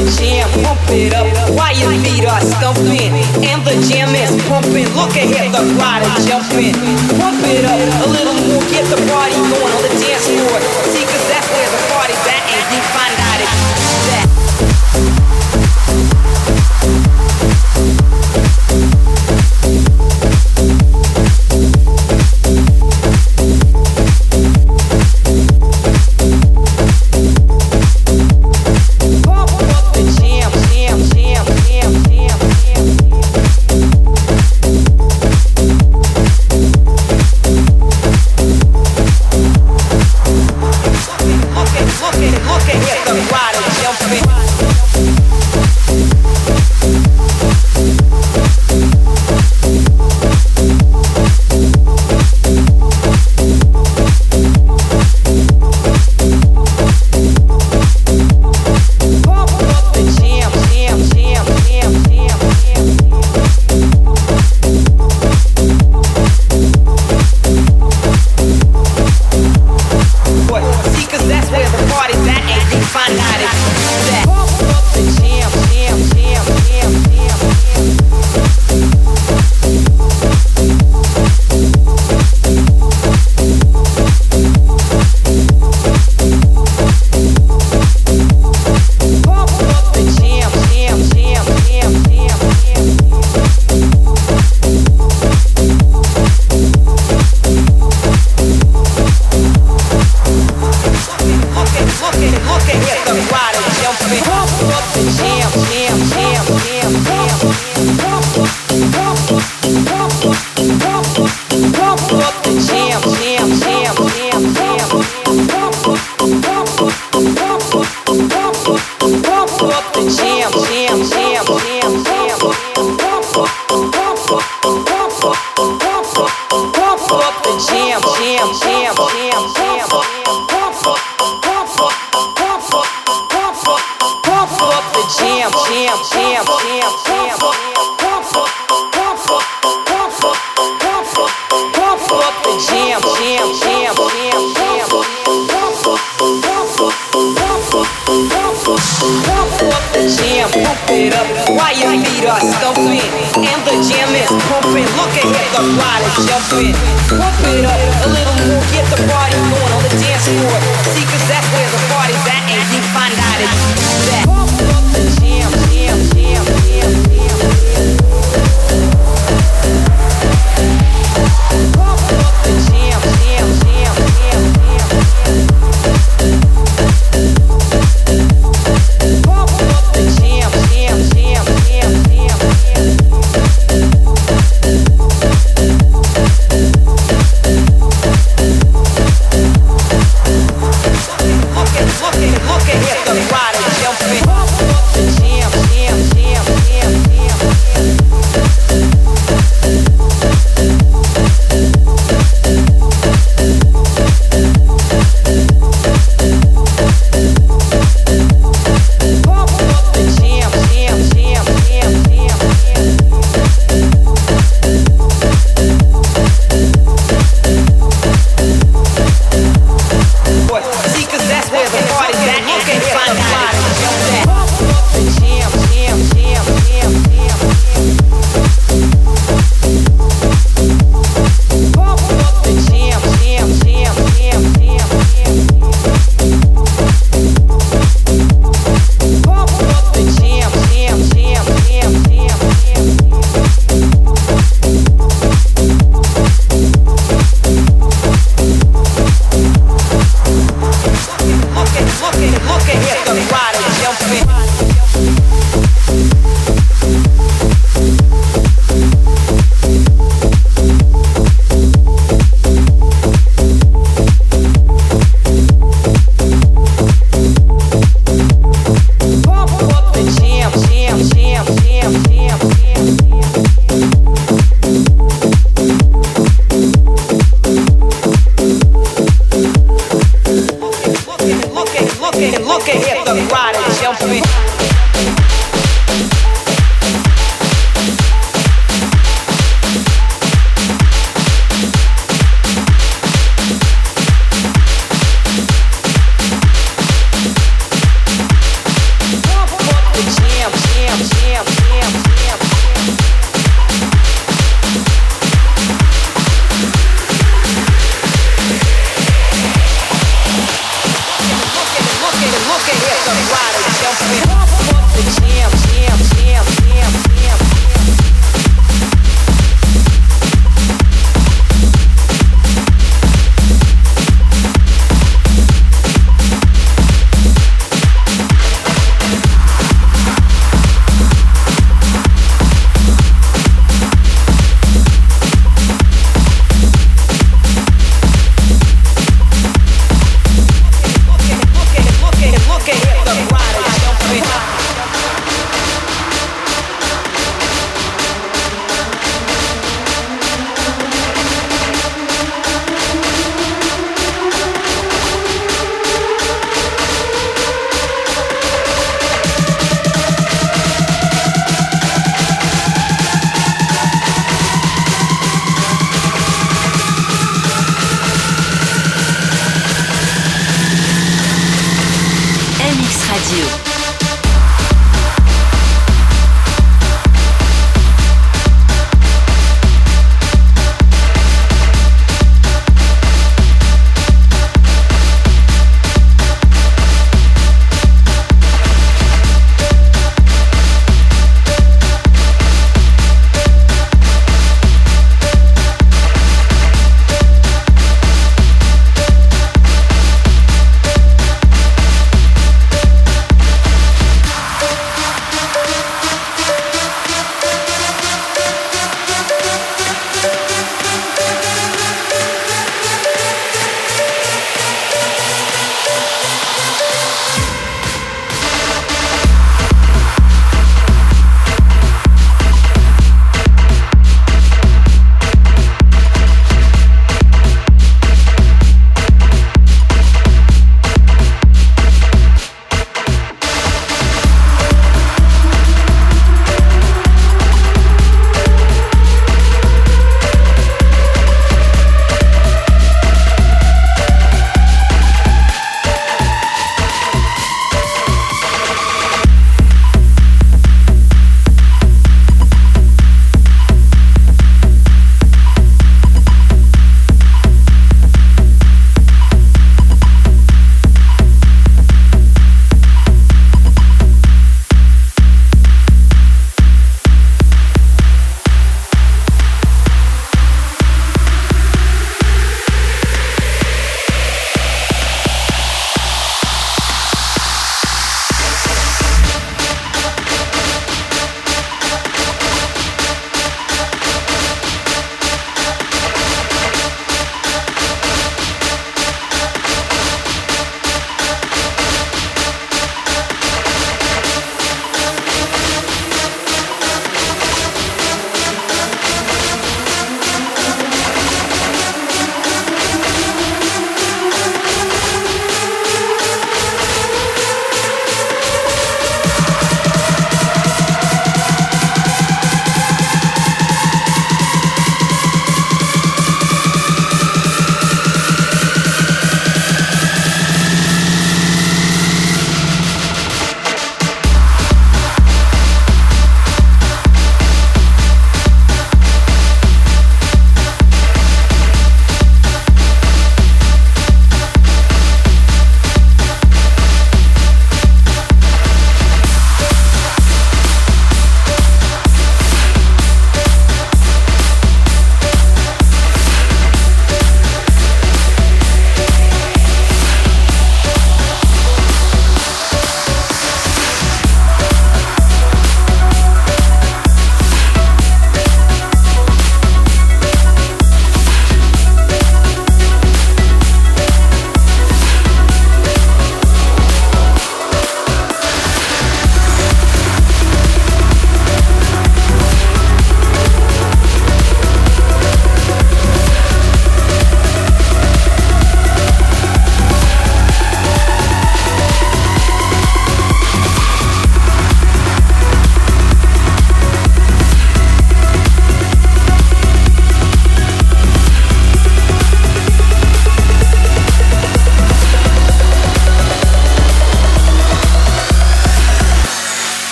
the jam, pump it up Why your feet are stumping. And the jam is pumping. Look ahead, the crowd is jumping. Pump it up a little more, get the party going on the dance floor. Take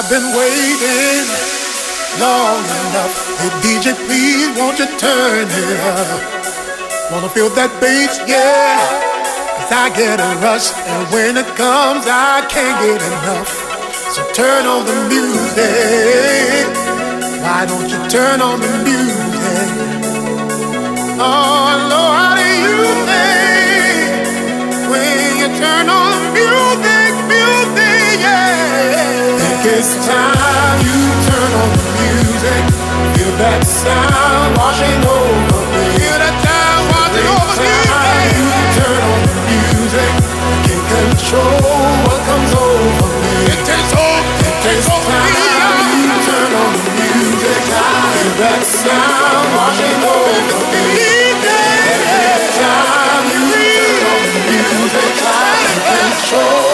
I've been waiting long enough. Hey DJ, please won't you turn it up? Wanna feel that bass, yeah. Cause I get a rush, and when it comes, I can't get enough. So turn on the music. Why don't you turn on the music? Oh, Lord, It's time you turn on the music. Feel that sound washing over me. Feel that sound washing over me. Time you turn on the music. Can't control what comes over me. It takes over. It takes over me. You turn on the music. Feel that sound washing over me. Time you turn on the music, can't control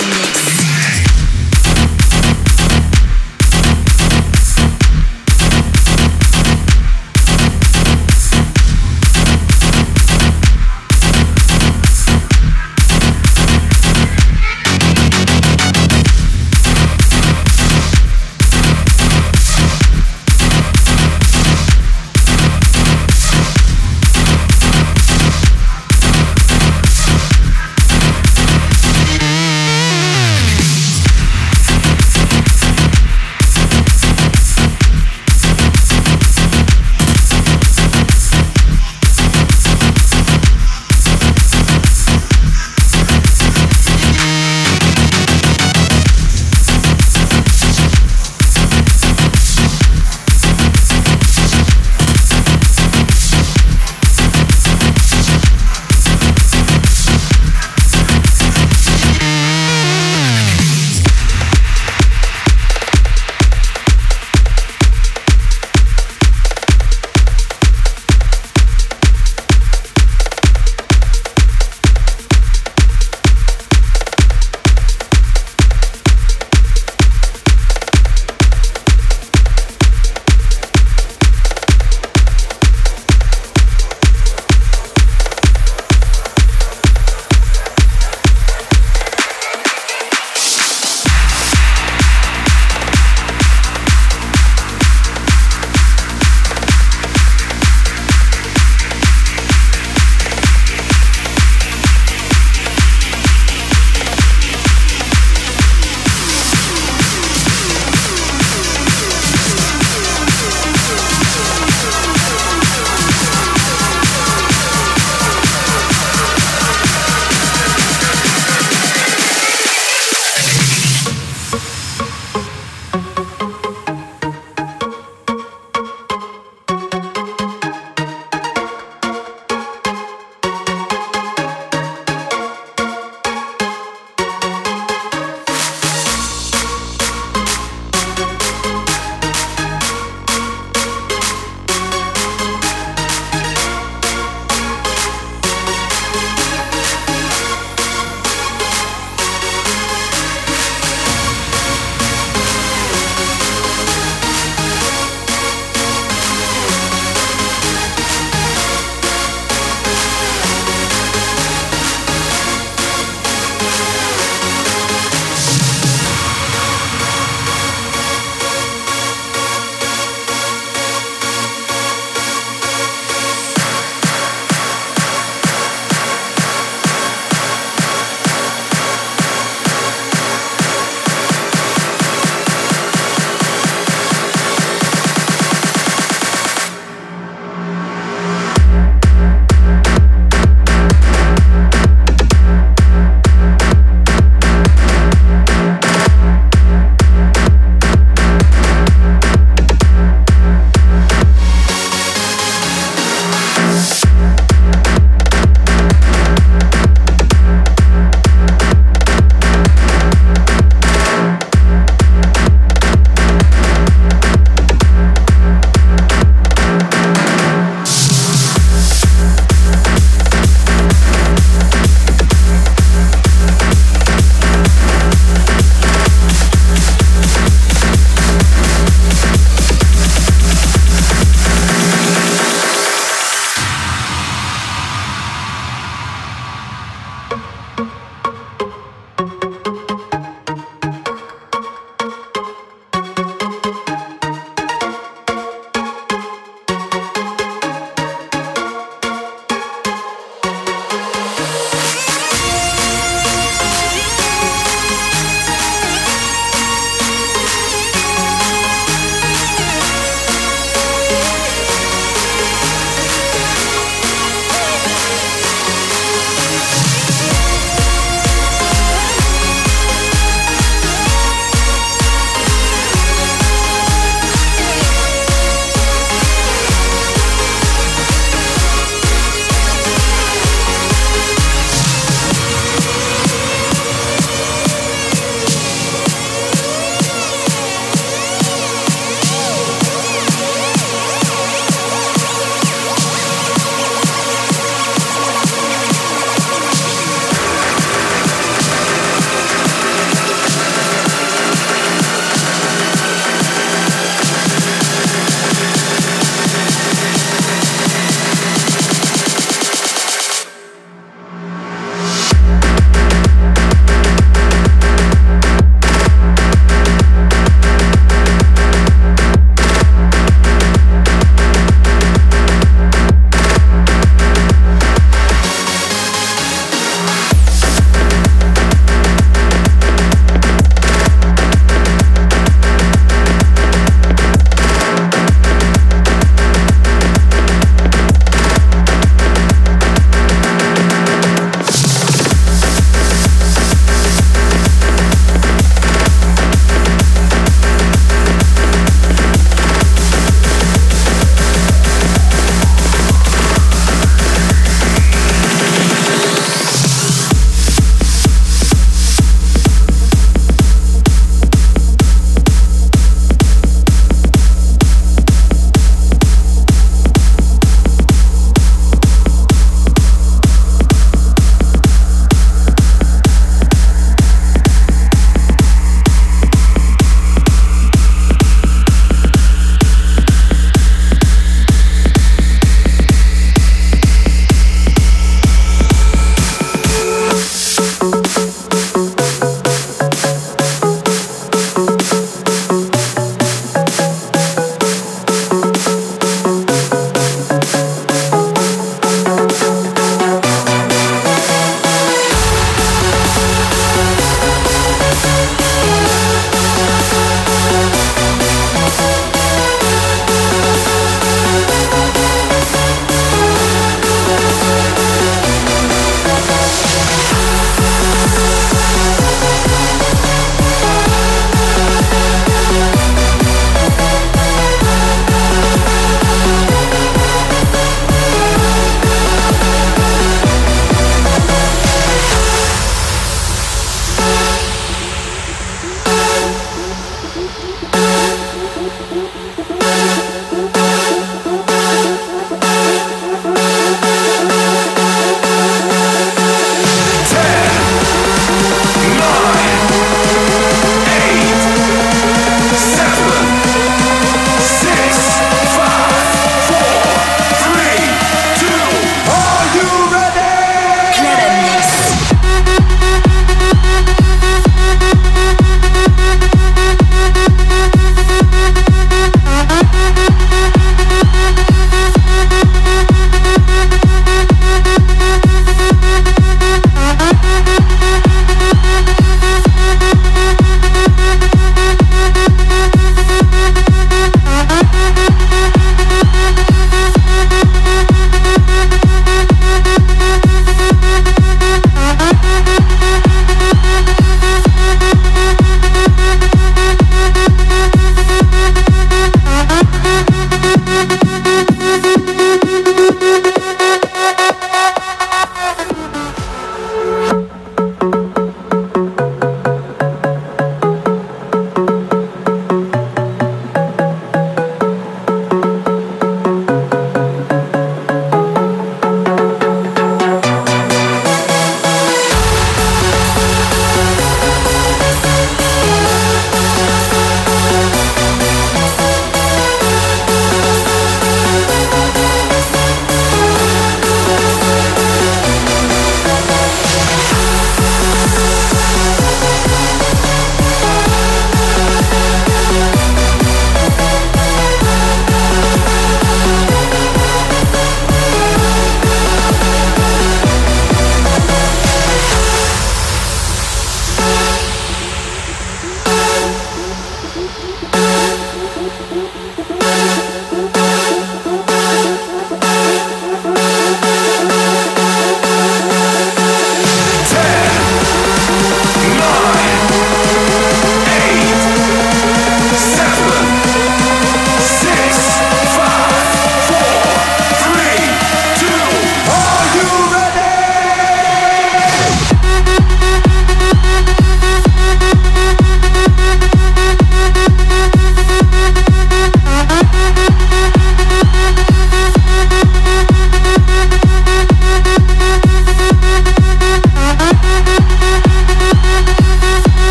Mix.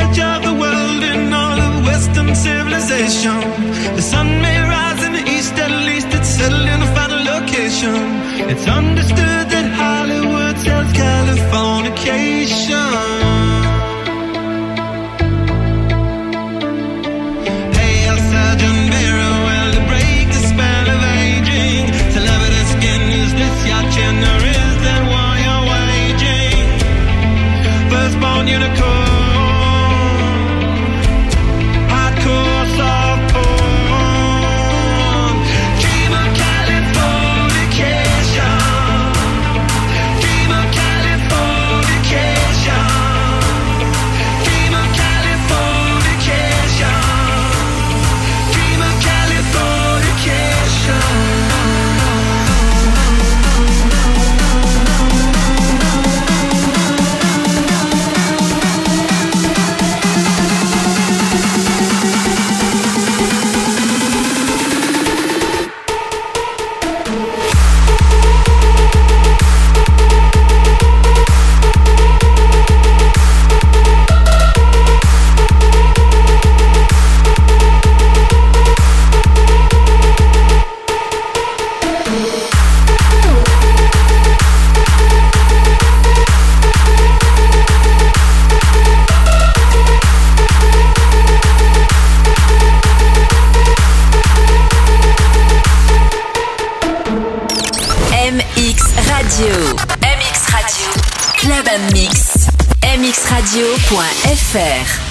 edge of the world all of Western civilization. The sun may rise in the east, at least it's in a final location. It's understood that Hollywood sells Californication. ver.